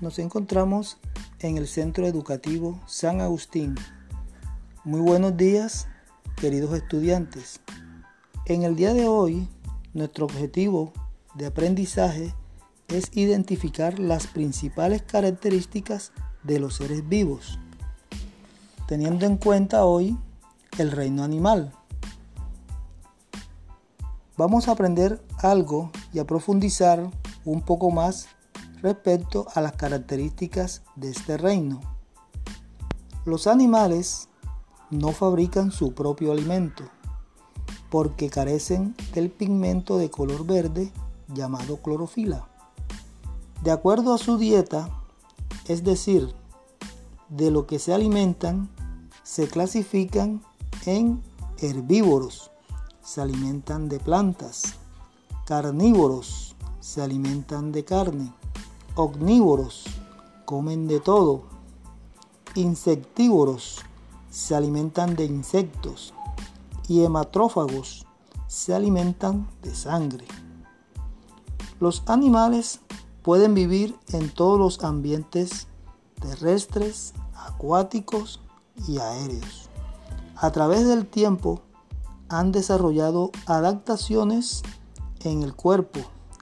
nos encontramos en el Centro Educativo San Agustín. Muy buenos días, queridos estudiantes. En el día de hoy, nuestro objetivo de aprendizaje es identificar las principales características de los seres vivos, teniendo en cuenta hoy el reino animal. Vamos a aprender algo y a profundizar un poco más respecto a las características de este reino. Los animales no fabrican su propio alimento porque carecen del pigmento de color verde llamado clorofila. De acuerdo a su dieta, es decir, de lo que se alimentan, se clasifican en herbívoros, se alimentan de plantas, carnívoros, se alimentan de carne, omnívoros, comen de todo. Insectívoros, se alimentan de insectos. Y hematrófagos, se alimentan de sangre. Los animales pueden vivir en todos los ambientes terrestres, acuáticos y aéreos. A través del tiempo han desarrollado adaptaciones en el cuerpo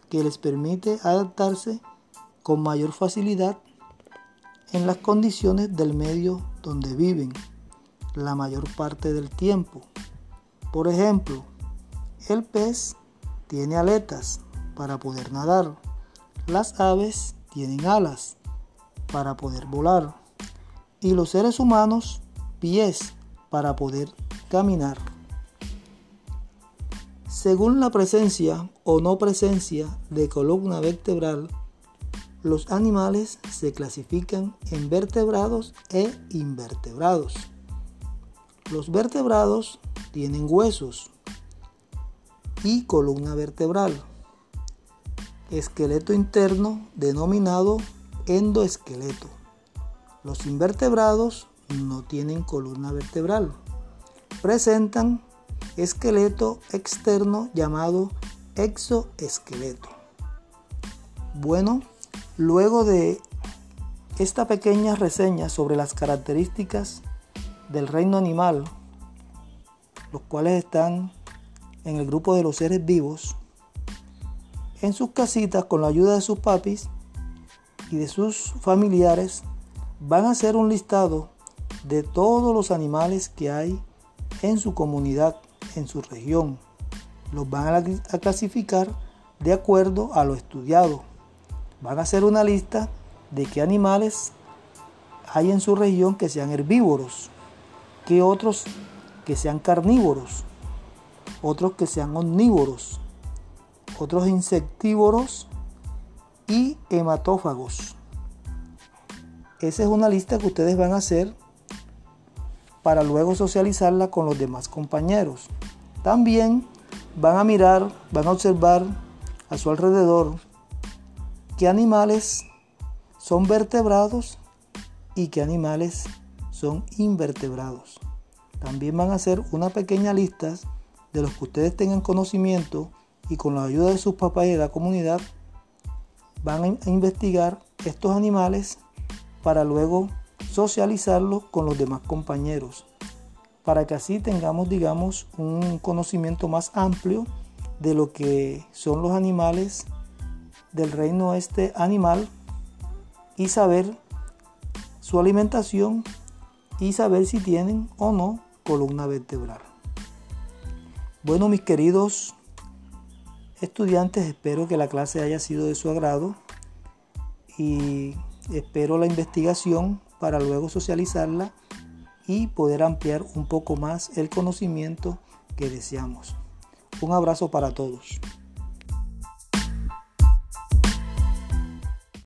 que les permite adaptarse con mayor facilidad en las condiciones del medio donde viven la mayor parte del tiempo. Por ejemplo, el pez tiene aletas para poder nadar. Las aves tienen alas para poder volar. Y los seres humanos pies para poder caminar. Según la presencia o no presencia de columna vertebral, los animales se clasifican en vertebrados e invertebrados. Los vertebrados tienen huesos y columna vertebral, esqueleto interno denominado endoesqueleto. Los invertebrados no tienen columna vertebral, presentan esqueleto externo llamado exoesqueleto. Bueno, Luego de esta pequeña reseña sobre las características del reino animal, los cuales están en el grupo de los seres vivos, en sus casitas con la ayuda de sus papis y de sus familiares, van a hacer un listado de todos los animales que hay en su comunidad, en su región. Los van a clasificar de acuerdo a lo estudiado van a hacer una lista de qué animales hay en su región que sean herbívoros, qué otros que sean carnívoros, otros que sean omnívoros, otros insectívoros y hematófagos. Esa es una lista que ustedes van a hacer para luego socializarla con los demás compañeros. También van a mirar, van a observar a su alrededor qué animales son vertebrados y qué animales son invertebrados. También van a hacer una pequeña lista de los que ustedes tengan conocimiento y con la ayuda de sus papás y de la comunidad van a investigar estos animales para luego socializarlos con los demás compañeros para que así tengamos digamos un conocimiento más amplio de lo que son los animales del reino este animal y saber su alimentación y saber si tienen o no columna vertebral. Bueno, mis queridos estudiantes, espero que la clase haya sido de su agrado y espero la investigación para luego socializarla y poder ampliar un poco más el conocimiento que deseamos. Un abrazo para todos.